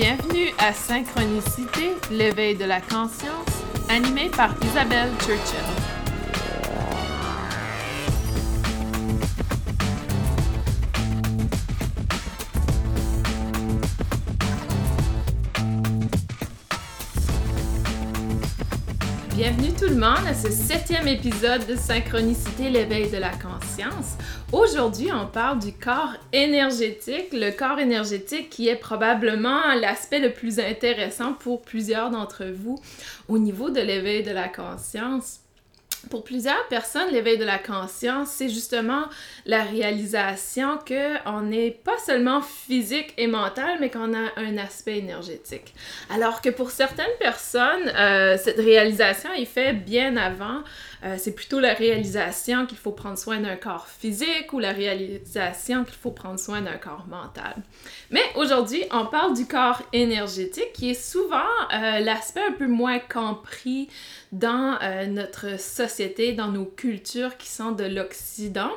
Bienvenue à Synchronicité, l'éveil de la conscience, animé par Isabelle Churchill. Bienvenue tout le monde à ce septième épisode de Synchronicité, l'éveil de la conscience. Aujourd'hui, on parle du corps énergétique, le corps énergétique qui est probablement l'aspect le plus intéressant pour plusieurs d'entre vous au niveau de l'éveil de la conscience pour plusieurs personnes, l'éveil de la conscience, c'est justement la réalisation qu'on n'est pas seulement physique et mental, mais qu'on a un aspect énergétique. Alors que pour certaines personnes, euh, cette réalisation est faite bien avant. Euh, c'est plutôt la réalisation qu'il faut prendre soin d'un corps physique ou la réalisation qu'il faut prendre soin d'un corps mental. Mais aujourd'hui, on parle du corps énergétique qui est souvent euh, l'aspect un peu moins compris dans euh, notre société, dans nos cultures qui sont de l'Occident.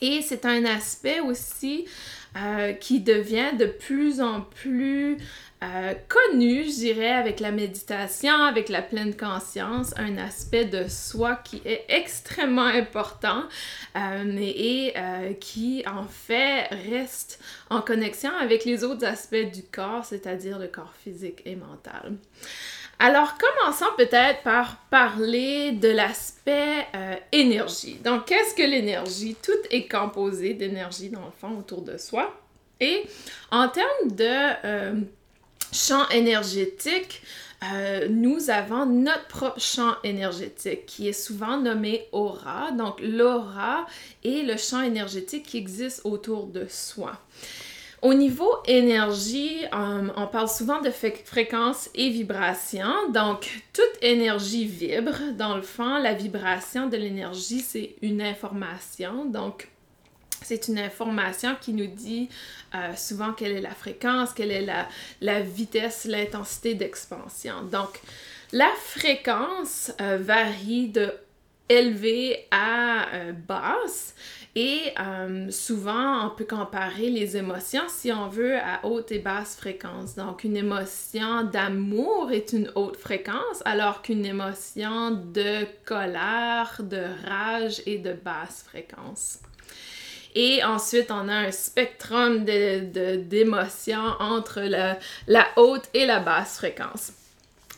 Et c'est un aspect aussi qui devient de plus en plus euh, connu, je dirais, avec la méditation, avec la pleine conscience, un aspect de soi qui est extrêmement important et qui en fait reste en connexion avec les autres aspects du corps, c'est-à-dire le corps physique et mental. Alors, commençons peut-être par parler de l'aspect euh, énergie. Donc, qu'est-ce que l'énergie? Tout est composé d'énergie, dans le fond, autour de soi. Et en termes de euh, champ énergétique, euh, nous avons notre propre champ énergétique qui est souvent nommé aura. Donc, l'aura est le champ énergétique qui existe autour de soi. Au niveau énergie, euh, on parle souvent de fréquence et vibration. Donc, toute énergie vibre. Dans le fond, la vibration de l'énergie, c'est une information. Donc, c'est une information qui nous dit euh, souvent quelle est la fréquence, quelle est la, vitesse, l'intensité d'expansion. Donc, la fréquence euh, varie de élevée à basse et euh, souvent, on peut comparer les émotions, si on veut, à haute et basse fréquence. Donc, une émotion d'amour est une haute fréquence, alors qu'une émotion de colère, de rage est de basse fréquence. Et ensuite, on a un spectrum d'émotions de, entre la haute et la basse fréquence.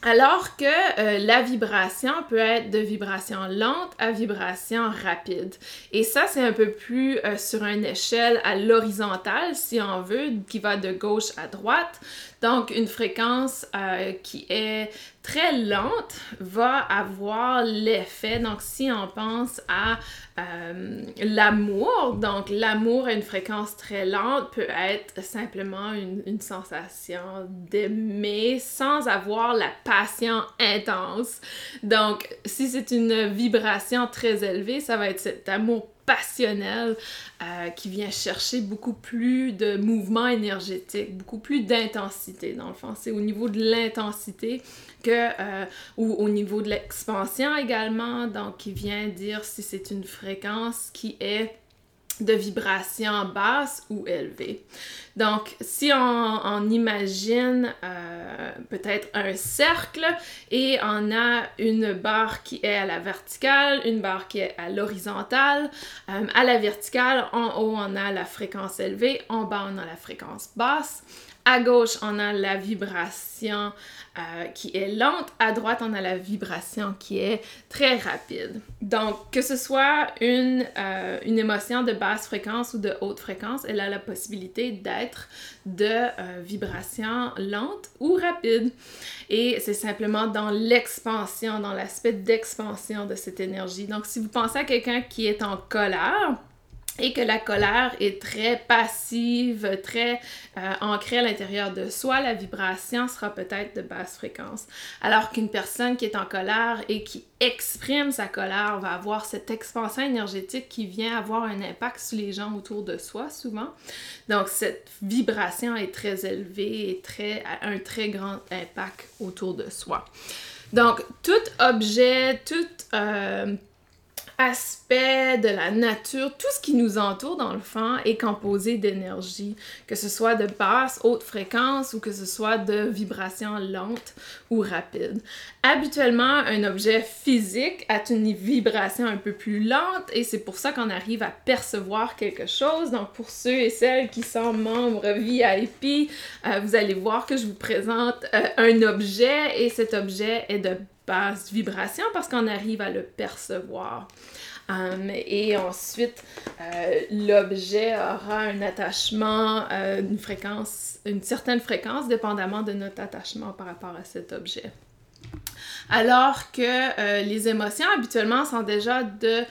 Alors que euh, la vibration peut être de vibration lente à vibration rapide. Et ça, c'est un peu plus euh, sur une échelle à l'horizontale, si on veut, qui va de gauche à droite. Donc, une fréquence euh, qui est très lente va avoir l'effet, donc si on pense à euh, l'amour, donc l'amour à une fréquence très lente peut être simplement une, une sensation d'aimer sans avoir la passion intense. Donc, si c'est une vibration très élevée, ça va être cet amour passionnel euh, qui vient chercher beaucoup plus de mouvement énergétique, beaucoup plus d'intensité dans le fond. C'est au niveau de l'intensité que, euh, ou au niveau de l'expansion également, donc qui vient dire si c'est une fréquence qui est de vibration basse ou élevée. Donc, si on, imagine euh, peut-être un cercle et on a une barre qui est à la verticale, une barre qui est à l'horizontale, euh, à la verticale, en haut, on a la fréquence élevée, en bas, on a la fréquence basse. À gauche, on a la vibration euh, qui est lente. À droite, on a la vibration qui est très rapide. Donc, que ce soit une, euh, émotion de basse fréquence ou de haute fréquence, elle a la possibilité d'être de euh, vibration lente ou rapide. Et c'est simplement dans l'expansion, dans l'aspect d'expansion de cette énergie. Donc, si vous pensez à quelqu'un qui est en colère, et que la colère est très passive, très euh, ancrée à l'intérieur de soi, la vibration sera peut-être de basse fréquence. Alors qu'une personne qui est en colère et qui exprime sa colère va avoir cette expansion énergétique qui vient avoir un impact sur les gens autour de soi souvent. Donc cette vibration est très élevée et très, a un très grand impact autour de soi. Donc tout objet, tout... Euh, aspect de la nature, tout ce qui nous entoure dans le fond est composé d'énergie, que ce soit de basse, haute fréquence ou que ce soit de vibrations lentes ou rapides. Habituellement, un objet physique a une vibration un peu plus lente et c'est pour ça qu'on arrive à percevoir quelque chose. Donc pour ceux et celles qui sont membres VIP, euh, vous allez voir que je vous présente euh, un objet et cet objet est de basse vibration parce qu'on arrive à le percevoir. Um, et ensuite, euh, l'objet aura un attachement, euh, une fréquence, une certaine fréquence, dépendamment de notre attachement par rapport à cet objet. Alors que euh, les émotions habituellement sont déjà de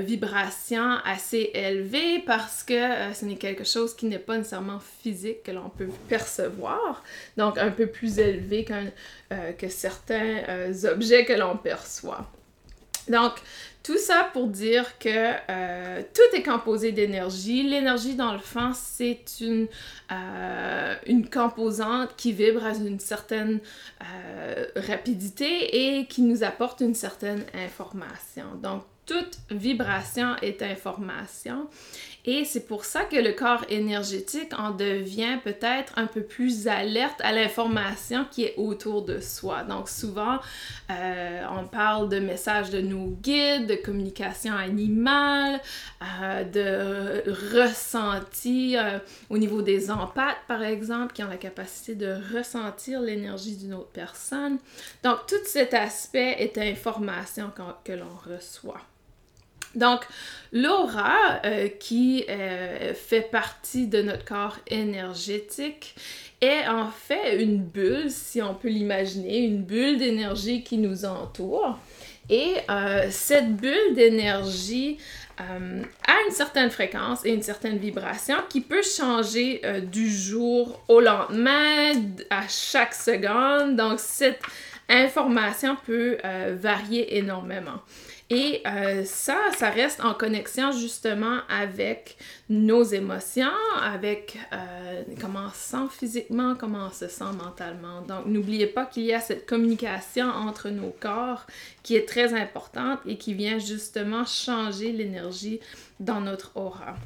vibrations assez élevées parce que ce n'est quelque chose qui n'est pas nécessairement physique que l'on peut percevoir, donc un peu plus élevé que certains objets que l'on perçoit. Donc, tout ça pour dire que euh, tout est composé d'énergie. L'énergie, dans le fond, c'est une, euh, une composante qui vibre à une certaine euh, rapidité et qui nous apporte une certaine information. Donc, toute vibration est information. Et c'est pour ça que le corps énergétique en devient peut-être un peu plus alerte à l'information qui est autour de soi. Donc souvent, euh, on parle de messages de nos guides, de communication animale, euh, de ressenti euh, au niveau des empathes, par exemple, qui ont la capacité de ressentir l'énergie d'une autre personne. Donc tout cet aspect est information que l'on reçoit. Donc, l'aura, euh, qui euh, fait partie de notre corps énergétique, est en fait une bulle, si on peut l'imaginer, une bulle d'énergie qui nous entoure. Et euh, cette bulle d'énergie a une certaine fréquence et une certaine vibration qui peut changer du jour au lendemain, à chaque seconde. Donc, cette information peut varier énormément. Et euh, ça, ça reste en connexion justement avec nos émotions, avec euh, comment on se sent physiquement, comment on se sent mentalement. Donc, n'oubliez pas qu'il y a cette communication entre nos corps qui est très importante et qui vient justement changer l'énergie dans notre aura.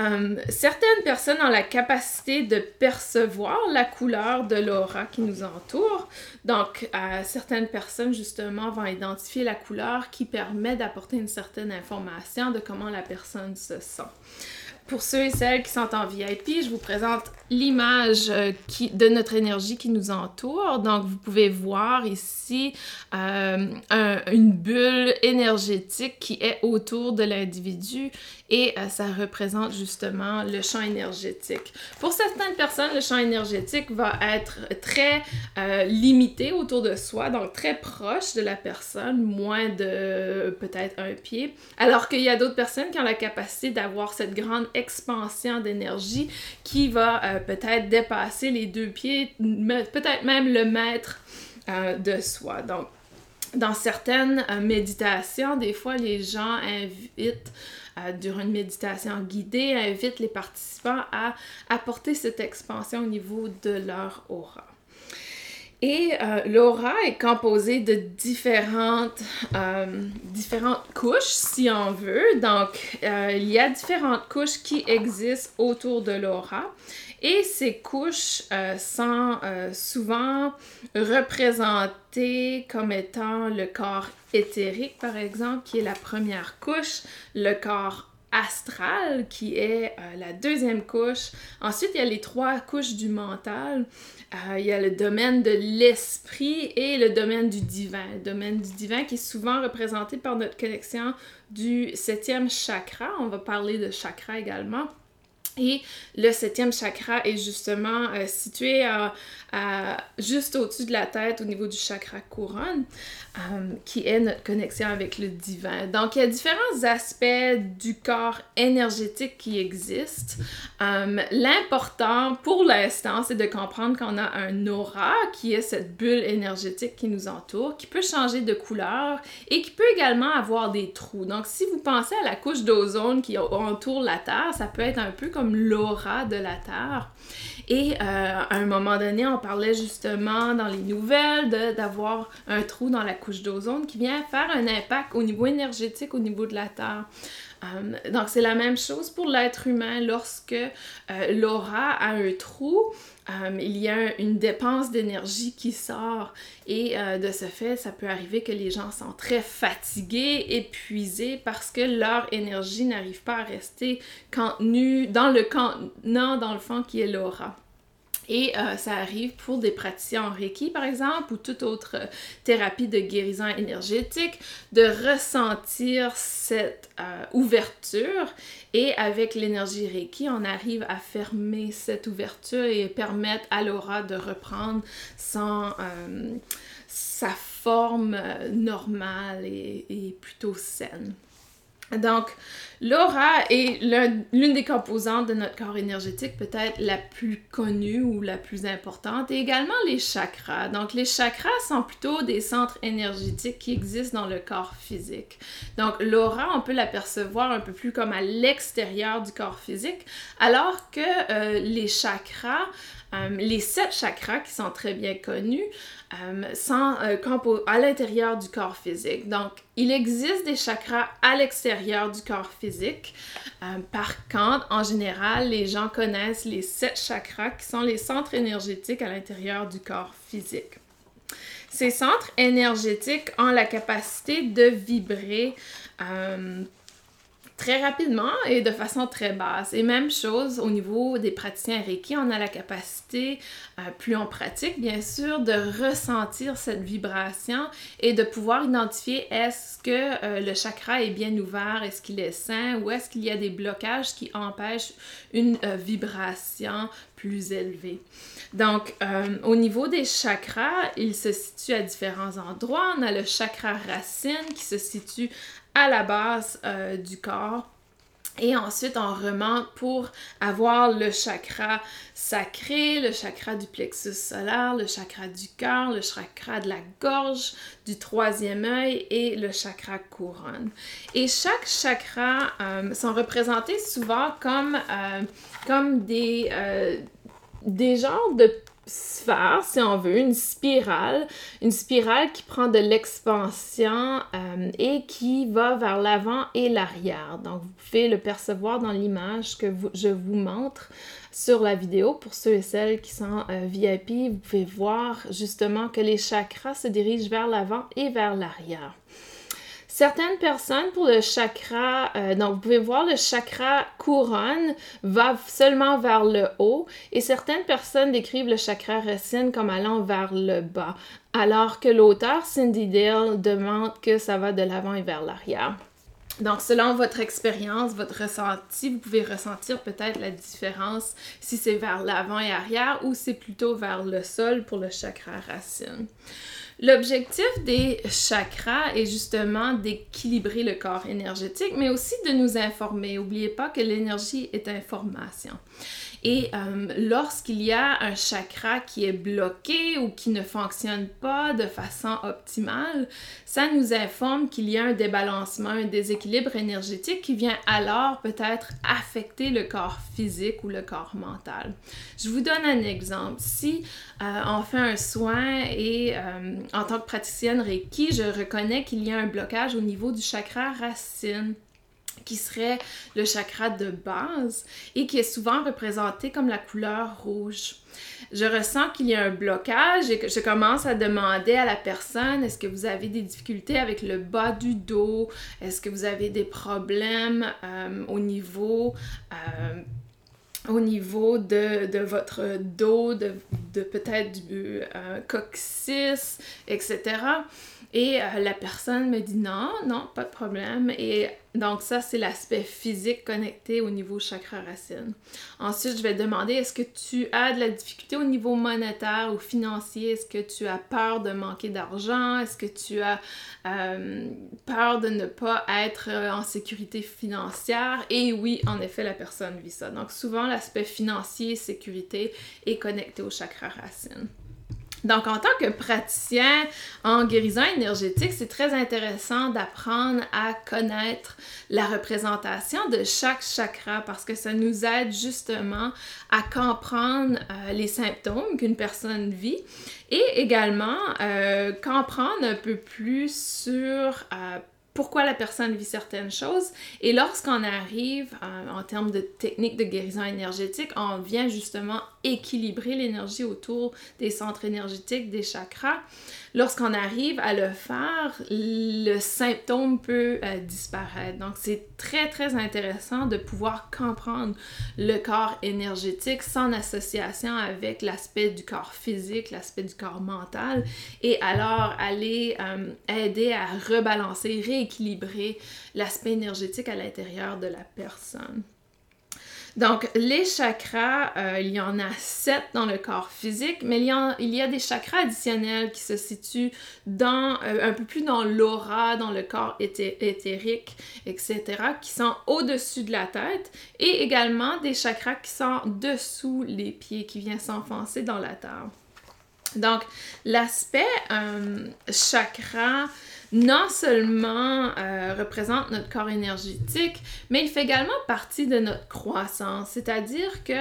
Euh, certaines personnes ont la capacité de percevoir la couleur de l'aura qui nous entoure. Donc, euh, certaines personnes, justement, vont identifier la couleur qui permet d'apporter une certaine information de comment la personne se sent. Pour ceux et celles qui sont en VIP, je vous présente l'image euh, de notre énergie qui nous entoure. Donc, vous pouvez voir ici euh, une bulle énergétique qui est autour de l'individu et euh, ça représente justement le champ énergétique. Pour certaines personnes, le champ énergétique va être très limité autour de soi, donc très proche de la personne, moins de peut-être un pied, alors qu'il y a d'autres personnes qui ont la capacité d'avoir cette grande expansion d'énergie qui va euh, peut-être dépasser les deux pieds, peut-être même le mètre euh, de soi. Donc, dans certaines euh, méditations, des fois, les gens invitent durant une méditation guidée, invitent les participants à apporter cette expansion au niveau de leur aura. Et euh, l'aura est composée de différentes, euh, différentes couches, si on veut. Donc, euh, il y a différentes couches qui existent autour de l'aura. Et ces couches sont souvent représentées comme étant le corps éthérique, par exemple, qui est la première couche, le corps astral, qui est la deuxième couche. Ensuite, il y a les trois couches du mental. Euh, il y a le domaine de l'esprit et le domaine du divin. Le domaine du divin qui est souvent représenté par notre connexion du septième chakra. On va parler de chakra également. Et le septième chakra est justement euh, situé juste au-dessus de la tête au niveau du chakra couronne, euh, qui est notre connexion avec le divin. Donc, il y a différents aspects du corps énergétique qui existent. Euh, l'important pour l'instant, c'est de comprendre qu'on a un aura, qui est cette bulle énergétique qui nous entoure, qui peut changer de couleur et qui peut également avoir des trous. Donc, si vous pensez à la couche d'ozone qui entoure la Terre, ça peut être un peu comme l'aura de la Terre. Et euh, à un moment donné, on parlait justement dans les nouvelles d'avoir un trou dans la couche d'ozone qui vient faire un impact au niveau énergétique, au niveau de la Terre. Euh, donc c'est la même chose pour l'être humain lorsque euh, l'aura a un trou. Il y a une dépense d'énergie qui sort et de ce fait, ça peut arriver que les gens sont très fatigués, épuisés parce que leur énergie n'arrive pas à rester contenue dans le contenant, dans le fond, qui est l'aura. Et euh, ça arrive pour des praticiens en Reiki, par exemple, ou toute autre euh, thérapie de guérison énergétique, de ressentir cette euh, ouverture. Et avec l'énergie Reiki, on arrive à fermer cette ouverture et permettre à l'aura de reprendre sa forme normale et plutôt saine. Donc, l'aura est l'une des composantes de notre corps énergétique, peut-être la plus connue ou la plus importante, et également les chakras. Donc, les chakras sont plutôt des centres énergétiques qui existent dans le corps physique. Donc, l'aura, on peut l'apercevoir un peu plus comme à l'extérieur du corps physique, alors que euh, les chakras, euh, les sept chakras qui sont très bien connus, euh, sont à l'intérieur du corps physique. Donc, il existe des chakras à l'extérieur du corps physique. Euh, par contre, en général, les gens connaissent les sept chakras qui sont les centres énergétiques à l'intérieur du corps physique. Ces centres énergétiques ont la capacité de vibrer euh, très rapidement et de façon très basse. Et même chose au niveau des praticiens Reiki, on a la capacité, euh, plus on pratique bien sûr, de ressentir cette vibration et de pouvoir identifier est-ce que euh, le chakra est bien ouvert, est-ce qu'il est sain ou est-ce qu'il y a des blocages qui empêchent une euh, vibration plus élevée. Donc, au niveau des chakras, ils se situent à différents endroits. On a le chakra racine qui se situe la base euh, du corps. Et ensuite, on remonte pour avoir le chakra sacré, le chakra du plexus solaire, le chakra du cœur, le chakra de la gorge, du troisième œil et le chakra couronne. Et chaque chakra euh, sont représentés souvent comme, euh, comme des, des genres de sphère, si on veut, une spirale, une spirale qui prend de l'expansion euh, et qui va vers l'avant et l'arrière. Donc, vous pouvez le percevoir dans l'image que je vous montre sur la vidéo. Pour ceux et celles qui sont euh, VIP, vous pouvez voir justement que les chakras se dirigent vers l'avant et vers l'arrière. Certaines personnes, pour le chakra, euh, donc vous pouvez voir le chakra couronne va seulement vers le haut et certaines personnes décrivent le chakra racine comme allant vers le bas, alors que l'auteur Cindy Dale demande que ça va de l'avant et vers l'arrière. Donc, selon votre expérience, votre ressenti, vous pouvez ressentir peut-être la différence si c'est vers l'avant et arrière ou c'est plutôt vers le sol pour le chakra racine. L'objectif des chakras est justement d'équilibrer le corps énergétique, mais aussi de nous informer. N'oubliez pas que l'énergie est information. Et euh, lorsqu'il y a un chakra qui est bloqué ou qui ne fonctionne pas de façon optimale, ça nous informe qu'il y a un débalancement, un déséquilibre énergétique qui vient alors peut-être affecter le corps physique ou le corps mental. Je vous donne un exemple. Si euh, on fait un soin et euh, en tant que praticienne Reiki, je reconnais qu'il y a un blocage au niveau du chakra racine qui serait le chakra de base et qui est souvent représenté comme la couleur rouge. Je ressens qu'il y a un blocage et que je commence à demander à la personne est-ce que vous avez des difficultés avec le bas du dos? Est-ce que vous avez des problèmes euh, au niveau euh, au niveau de, votre dos, de, peut-être du euh, coccyx, etc. Et euh, la personne me dit non, non, pas de problème. Et donc ça, c'est l'aspect physique connecté au niveau chakra racine. Ensuite, je vais demander, est-ce que tu as de la difficulté au niveau monétaire ou financier? Est-ce que tu as peur de manquer d'argent? Est-ce que tu as euh, peur de ne pas être euh, en sécurité financière? Et oui, en effet, la personne vit ça. Donc souvent, l'aspect financier, sécurité est connecté au chakra racine. Donc, en tant que praticien en guérison énergétique, c'est très intéressant d'apprendre à connaître la représentation de chaque chakra parce que ça nous aide justement à comprendre euh, les symptômes qu'une personne vit et également euh, comprendre un peu plus sur euh, pourquoi la personne vit certaines choses. Et lorsqu'on arrive euh, en termes de technique de guérison énergétique, on vient justement équilibrer l'énergie autour des centres énergétiques, des chakras. Lorsqu'on arrive à le faire, le symptôme peut euh, disparaître. Donc c'est très très intéressant de pouvoir comprendre le corps énergétique sans association avec l'aspect du corps physique, l'aspect du corps mental, et alors aller euh, aider à rebalancer, rééquilibrer l'aspect énergétique à l'intérieur de la personne. Donc, les chakras, euh, il y en a sept dans le corps physique, mais il y a, des chakras additionnels qui se situent dans, euh, un peu plus dans l'aura, dans le corps éthérique, etc., qui sont au-dessus de la tête, et également des chakras qui sont dessous les pieds, qui viennent s'enfoncer dans la terre. Donc, l'aspect euh, chakra non seulement euh, représente notre corps énergétique, mais il fait également partie de notre croissance. C'est-à-dire que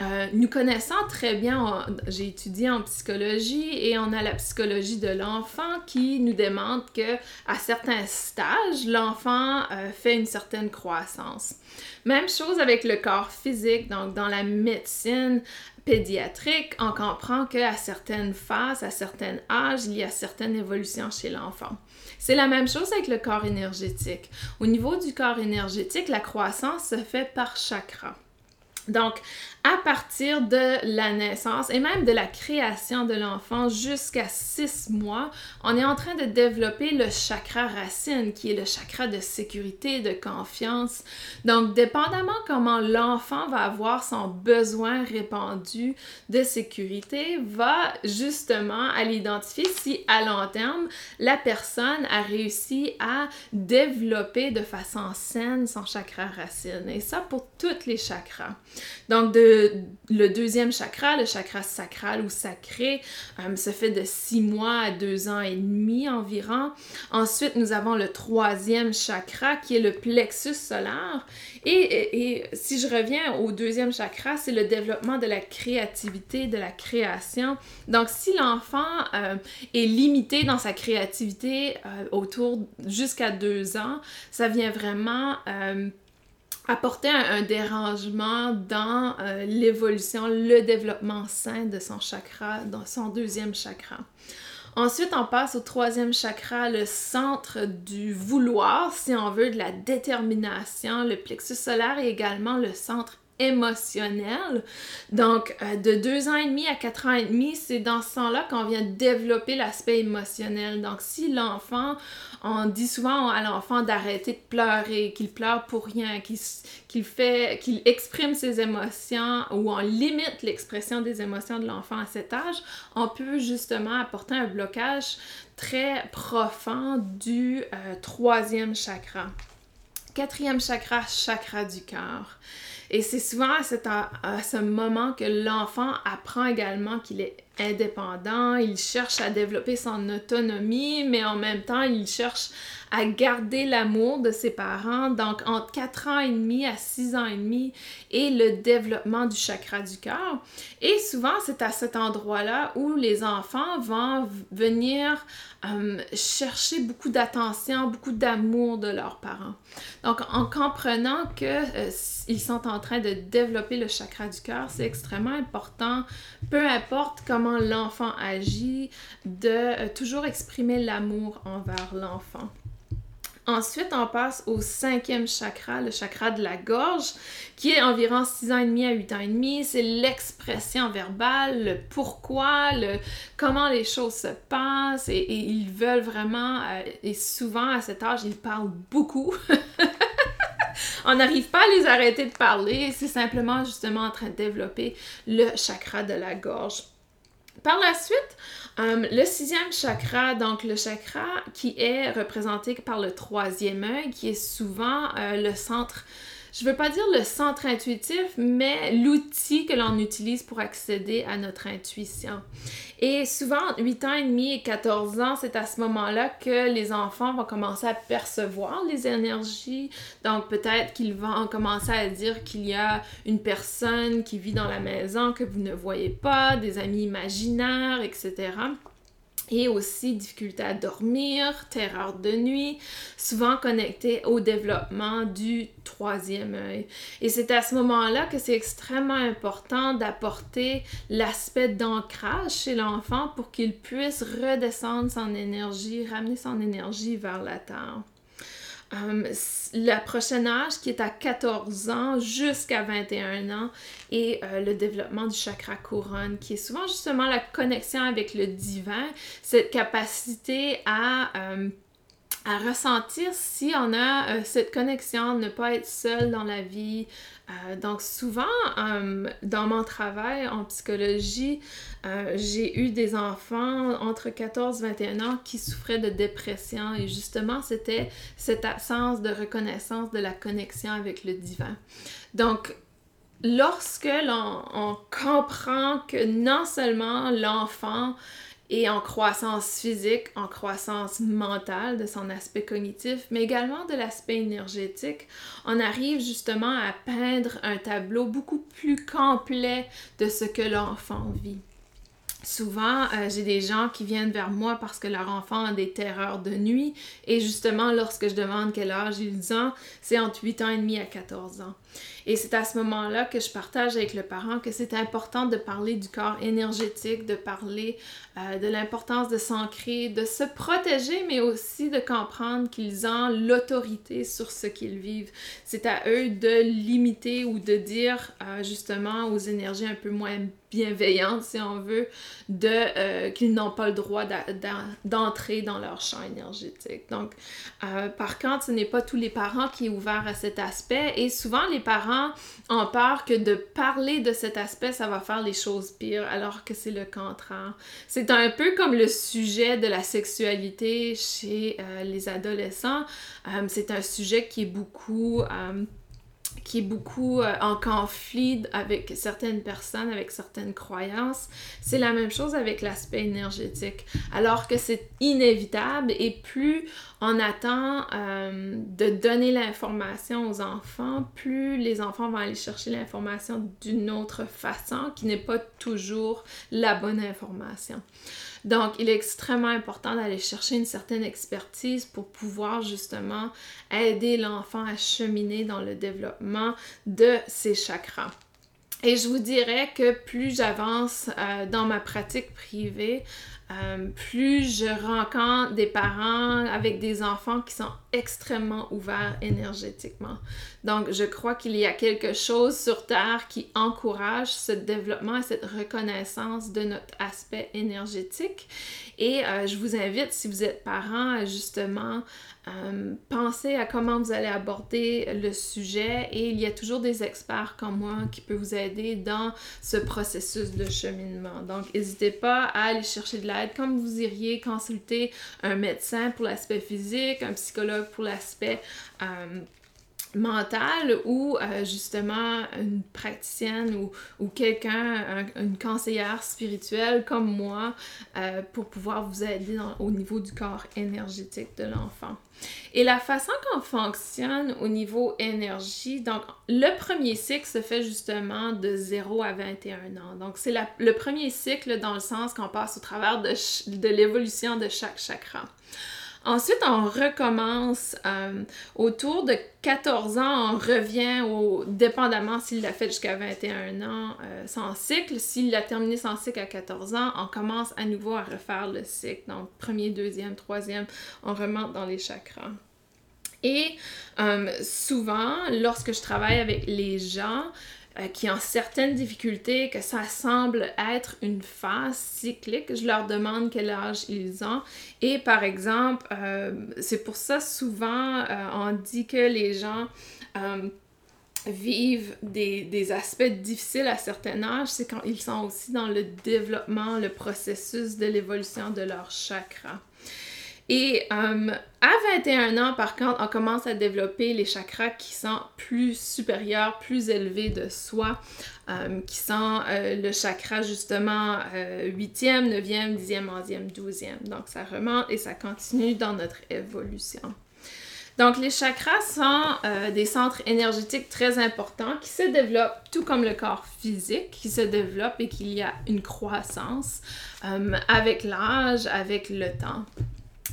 euh, nous connaissons très bien, j'ai étudié en psychologie et on a la psychologie de l'enfant qui nous démontre que à certains stages, l'enfant euh, fait une certaine croissance. Même chose avec le corps physique, donc dans la médecine, pédiatrique, on comprend qu'à certaines phases, à certains âges, il y a certaines évolutions chez l'enfant. C'est la même chose avec le corps énergétique. Au niveau du corps énergétique, la croissance se fait par chakra. Donc, à partir de la naissance et même de la création de l'enfant jusqu'à six mois, on est en train de développer le chakra racine, qui est le chakra de sécurité, de confiance. Donc, dépendamment comment l'enfant va avoir son besoin répandu de sécurité, va justement à l'identifier si à long terme, la personne a réussi à développer de façon saine son chakra racine. Et ça pour tous les chakras. Donc, de le deuxième chakra, le chakra sacral ou sacré, euh, se fait de six mois à deux ans et demi environ. Ensuite, nous avons le troisième chakra qui est le plexus solaire. Et, si je reviens au deuxième chakra, c'est le développement de la créativité, de la création. Donc, si l'enfant euh, est limité dans sa créativité euh, autour jusqu'à deux ans, ça vient vraiment apporter un, dérangement dans euh, l'évolution, le développement sain de son chakra, dans son deuxième chakra. Ensuite, on passe au troisième chakra, le centre du vouloir, si on veut, de la détermination. Le plexus solaire est également le centre émotionnel. Donc, euh, de deux ans et demi à quatre ans et demi, c'est dans ce sens-là qu'on vient développer l'aspect émotionnel. Donc, si l'enfant, on dit souvent à l'enfant d'arrêter de pleurer, qu'il pleure pour rien, qu'il fait, qu'il exprime ses émotions ou on limite l'expression des émotions de l'enfant à cet âge, on peut justement apporter un blocage très profond du euh, troisième chakra. Quatrième chakra, chakra du cœur. Et c'est souvent à, à, ce moment que l'enfant apprend également qu'il est indépendant, il cherche à développer son autonomie, mais en même temps, il cherche à garder l'amour de ses parents. Donc, entre 4 ans et demi à 6 ans et demi et le développement du chakra du cœur. Et souvent, c'est à cet endroit-là où les enfants vont venir euh, chercher beaucoup d'attention, beaucoup d'amour de leurs parents. Donc, en comprenant que euh, sont en train de développer le chakra du cœur, c'est extrêmement important, peu importe comment l'enfant agit, de euh, toujours exprimer l'amour envers l'enfant. Ensuite, on passe au cinquième chakra, le chakra de la gorge, qui est environ 6 ans et demi à 8 ans et demi. C'est l'expression verbale, le pourquoi, le comment les choses se passent. Et, ils veulent vraiment, euh, et souvent à cet âge, ils parlent beaucoup. on n'arrive pas à les arrêter de parler. C'est simplement justement en train de développer le chakra de la gorge. Par la suite, euh, le sixième chakra, donc le chakra qui est représenté par le troisième œil, qui est souvent euh, le centre je veux pas dire le centre intuitif, mais l'outil que l'on utilise pour accéder à notre intuition. Et souvent, 8 ans et demi et 14 ans, c'est à ce moment-là que les enfants vont commencer à percevoir les énergies. Donc, peut-être qu'ils vont commencer à dire qu'il y a une personne qui vit dans la maison que vous ne voyez pas, des amis imaginaires, etc et aussi difficulté à dormir, terreur de nuit, souvent connecté au développement du troisième œil. Et c'est à ce moment-là que c'est extrêmement important d'apporter l'aspect d'ancrage chez l'enfant pour qu'il puisse redescendre son énergie, ramener son énergie vers la terre. Um, la prochaine âge qui est à 14 ans jusqu'à 21 ans et euh, le développement du chakra couronne qui est souvent justement la connexion avec le divin, cette capacité à euh, à ressentir si on a euh, cette connexion, ne pas être seul dans la vie. Euh, donc souvent, euh, dans mon travail en psychologie, j'ai eu des enfants entre 14 et 21 ans qui souffraient de dépression et justement, c'était cette absence de reconnaissance de la connexion avec le divin. Donc, lorsque l'on comprend que non seulement l'enfant et en croissance physique, en croissance mentale de son aspect cognitif, mais également de l'aspect énergétique, on arrive justement à peindre un tableau beaucoup plus complet de ce que l'enfant vit. Souvent, euh, j'ai des gens qui viennent vers moi parce que leur enfant a des terreurs de nuit et justement, lorsque je demande quel âge ils ont, c'est entre 8 ans et demi à 14 ans. Et c'est à ce moment-là que je partage avec le parent que c'est important de parler du corps énergétique, de parler euh, de l'importance de s'ancrer, de se protéger, mais aussi de comprendre qu'ils ont l'autorité sur ce qu'ils vivent. C'est à eux de limiter ou de dire euh, justement aux énergies un peu moins bienveillantes, si on veut, de euh, qu'ils n'ont pas le droit d'entrer dans leur champ énergétique. Donc, par contre, ce n'est pas tous les parents qui sont ouverts à cet aspect et souvent les parents ont peur que de parler de cet aspect, ça va faire les choses pires, alors que c'est le contraire. C'est un peu comme le sujet de la sexualité chez euh, les adolescents. Euh, c'est un sujet qui est beaucoup... Euh, qui est beaucoup en conflit avec certaines personnes, avec certaines croyances. C'est la même chose avec l'aspect énergétique. Alors que c'est inévitable et plus on attend euh, de donner l'information aux enfants, plus les enfants vont aller chercher l'information d'une autre façon qui n'est pas toujours la bonne information. Donc, il est extrêmement important d'aller chercher une certaine expertise pour pouvoir justement aider l'enfant à cheminer dans le développement de ses chakras. Et je vous dirais que plus j'avance euh, dans ma pratique privée, euh, plus je rencontre des parents avec des enfants qui sont extrêmement ouverts énergétiquement. Donc, je crois qu'il y a quelque chose sur Terre qui encourage ce développement et cette reconnaissance de notre aspect énergétique. Et euh, je vous invite, si vous êtes parent, à justement euh, penser à comment vous allez aborder le sujet. Et il y a toujours des experts comme moi qui peuvent vous aider dans ce processus de cheminement. Donc, n'hésitez pas à aller chercher de comme vous iriez consulter un médecin pour l'aspect physique, un psychologue pour l'aspect euh, mental ou euh, justement une praticienne ou, ou quelqu'un, une conseillère spirituelle comme moi euh, pour pouvoir vous aider au niveau du corps énergétique de l'enfant. Et la façon qu'on fonctionne au niveau énergie, donc le premier cycle se fait justement de 0 à 21 ans. Donc c'est le premier cycle dans le sens qu'on passe au travers de, de l'évolution de chaque chakra. Ensuite, on recommence euh, autour de 14 ans, on revient au, dépendamment s'il l'a fait jusqu'à 21 ans euh, sans cycle. S'il a terminé son cycle à 14 ans, on commence à nouveau à refaire le cycle. Donc, premier, deuxième, troisième, on remonte dans les chakras. Et euh, souvent, lorsque je travaille avec les gens, euh, qui ont certaines difficultés, que ça semble être une phase cyclique, je leur demande quel âge ils ont. Et par exemple, euh, c'est pour ça souvent euh, on dit que les gens vivent des, des, aspects difficiles à certains âges, c'est quand ils sont aussi dans le développement, le processus de l'évolution de leur chakra. Et euh, à 21 ans, par contre, on commence à développer les chakras qui sont plus supérieurs, plus élevés de soi, euh, qui sont euh, le chakra justement 8e, 9e, 10e, 11e, 12e. Donc ça remonte et ça continue dans notre évolution. Donc, les chakras sont des centres énergétiques très importants qui se développent, tout comme le corps physique, qui se développe et qu'il y a une croissance avec l'âge, avec le temps.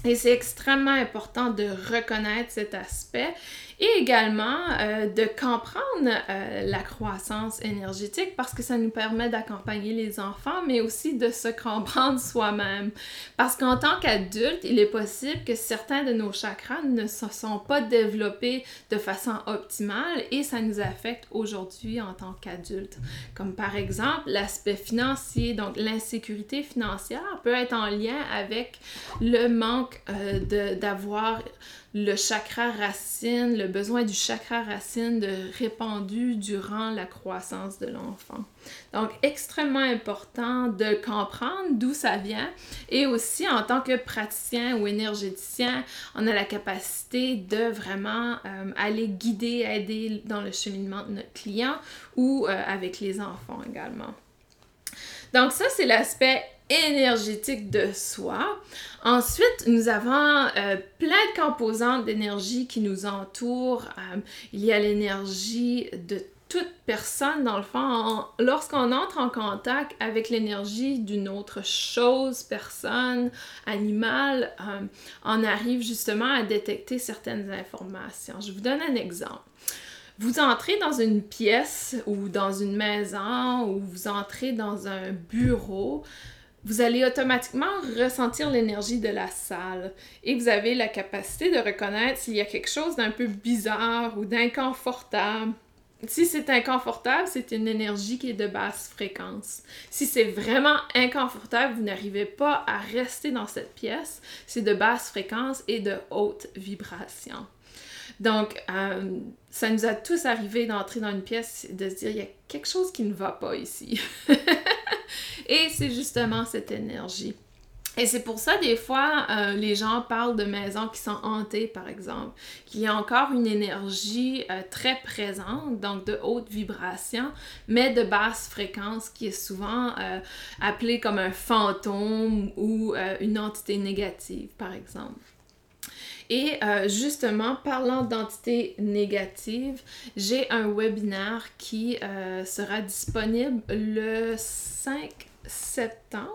Et c'est extrêmement important de reconnaître cet aspect et également euh, de comprendre euh, la croissance énergétique parce que ça nous permet d'accompagner les enfants, mais aussi de se comprendre soi-même. Parce qu'en tant qu'adulte, il est possible que certains de nos chakras ne se sont pas développés de façon optimale et ça nous affecte aujourd'hui en tant qu'adulte. Comme par exemple l'aspect financier, donc l'insécurité financière peut être en lien avec le manque euh, d'avoir le chakra racine, le besoin du chakra racine de répandu durant la croissance de l'enfant. Donc, extrêmement important de comprendre d'où ça vient et aussi en tant que praticien ou énergéticien, on a la capacité de vraiment euh, aller guider, aider dans le cheminement de notre client ou euh, avec les enfants également. Donc ça, c'est l'aspect énergétique de soi. Ensuite, nous avons euh, plein de composantes d'énergie qui nous entourent. Euh, il y a l'énergie de toute personne, dans le fond, lorsqu'on entre en contact avec l'énergie d'une autre chose, personne, animal, euh, on arrive justement à détecter certaines informations. Je vous donne un exemple. Vous entrez dans une pièce ou dans une maison ou vous entrez dans un bureau, vous allez automatiquement ressentir l'énergie de la salle et vous avez la capacité de reconnaître s'il y a quelque chose d'un peu bizarre ou d'inconfortable. Si c'est inconfortable, c'est une énergie qui est de basse fréquence. Si c'est vraiment inconfortable, vous n'arrivez pas à rester dans cette pièce, c'est de basse fréquence et de haute vibration. Donc, euh, ça nous a tous arrivé d'entrer dans une pièce, de se dire, il y a quelque chose qui ne va pas ici. Et c'est justement cette énergie. Et c'est pour ça, des fois, euh, les gens parlent de maisons qui sont hantées, par exemple, qu'il y encore une énergie euh, très présente, donc de haute vibration, mais de basse fréquence, qui est souvent euh, appelée comme un fantôme ou une entité négative, par exemple. Et justement, parlant d'entités négatives, j'ai un webinaire qui sera disponible le 5 septembre.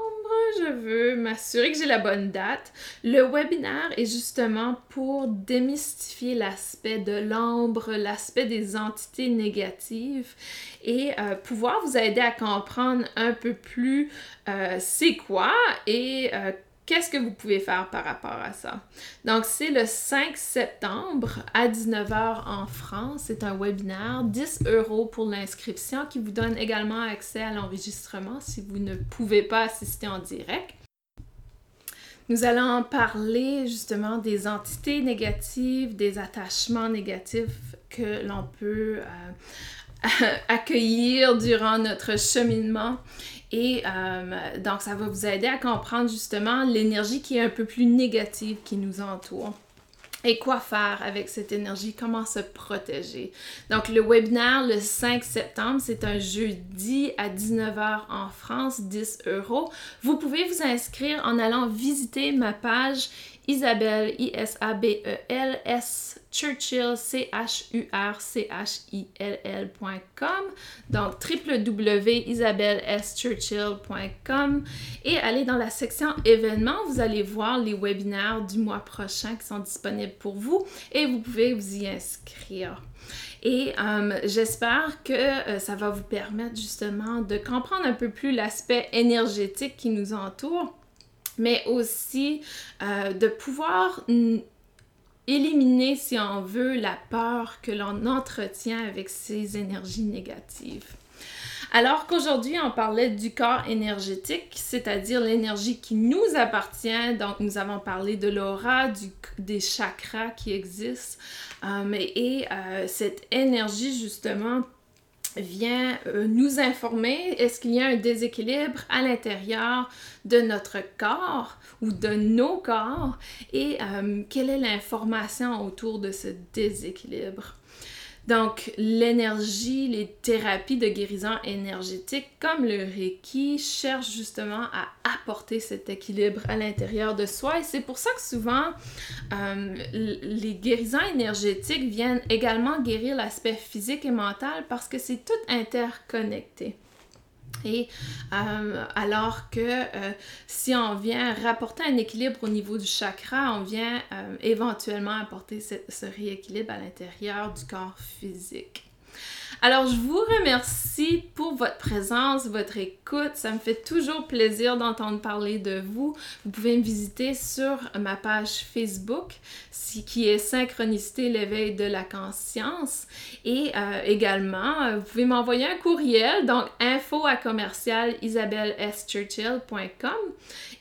Je veux m'assurer que j'ai la bonne date. Le webinaire est justement pour démystifier l'aspect de l'ombre, l'aspect des entités négatives et euh, pouvoir vous aider à comprendre un peu plus euh, c'est quoi et euh, Qu'est-ce que vous pouvez faire par rapport à ça? Donc, c'est le 5 septembre à 19h en France. C'est un webinaire, 10 euros pour l'inscription qui vous donne également accès à l'enregistrement si vous ne pouvez pas assister en direct. Nous allons parler justement des entités négatives, des attachements négatifs que l'on peut euh, accueillir durant notre cheminement et euh, donc, ça va vous aider à comprendre justement l'énergie qui est un peu plus négative qui nous entoure. Et quoi faire avec cette énergie? Comment se protéger? Donc, le webinaire le 5 septembre, c'est un jeudi à 19h en France, 10 euros. Vous pouvez vous inscrire en allant visiter ma page Isabelle, I-S-A-B-E-L-S, Churchill, C-H-U-R-C-H-I-L-L.com. Donc. Et allez dans la section événements, vous allez voir les webinaires du mois prochain qui sont disponibles pour vous et vous pouvez vous y inscrire. Et euh, j'espère que euh, ça va vous permettre justement de comprendre un peu plus l'aspect énergétique qui nous entoure mais aussi euh, de pouvoir éliminer, si on veut, la peur que l'on entretient avec ces énergies négatives. Alors qu'aujourd'hui, on parlait du corps énergétique, c'est-à-dire l'énergie qui nous appartient. Donc, nous avons parlé de l'aura, des chakras qui existent. Euh, et euh, cette énergie, justement, vient euh, nous informer est-ce qu'il y a un déséquilibre à l'intérieur de notre corps ou de nos corps et euh, quelle est l'information autour de ce déséquilibre? Donc, l'énergie, les thérapies de guérison énergétique comme le Reiki cherchent justement à apporter cet équilibre à l'intérieur de soi. Et c'est pour ça que souvent, euh, les guérisons énergétiques viennent également guérir l'aspect physique et mental parce que c'est tout interconnecté. Euh, alors que euh, si on vient rapporter un équilibre au niveau du chakra, on vient euh, éventuellement apporter ce rééquilibre à l'intérieur du corps physique. Alors, je vous remercie pour votre présence, votre écoute. Ça me fait toujours plaisir d'entendre parler de vous. Vous pouvez me visiter sur ma page Facebook, qui est Synchronicité, l'éveil de la conscience. Et euh, également, euh, vous pouvez m'envoyer un courriel, donc info à commercial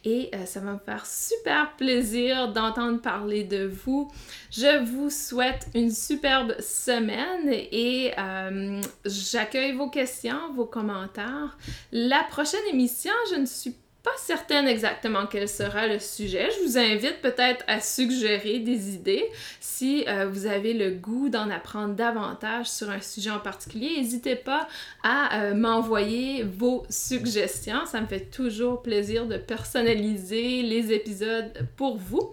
et euh, ça va me faire super plaisir d'entendre parler de vous. Je vous souhaite une superbe semaine et euh, j'accueille vos questions, vos commentaires. La prochaine émission, je ne suis pas certaine exactement quel sera le sujet. Je vous invite peut-être à suggérer des idées. Si euh, vous avez le goût d'en apprendre davantage sur un sujet en particulier, n'hésitez pas à euh, m'envoyer vos suggestions. Ça me fait toujours plaisir de personnaliser les épisodes pour vous.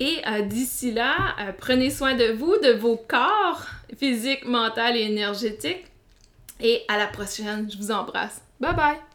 Et euh, d'ici là, prenez soin de vous, de vos corps physiques, mental et énergétiques. Et à la prochaine, je vous embrasse. Bye bye!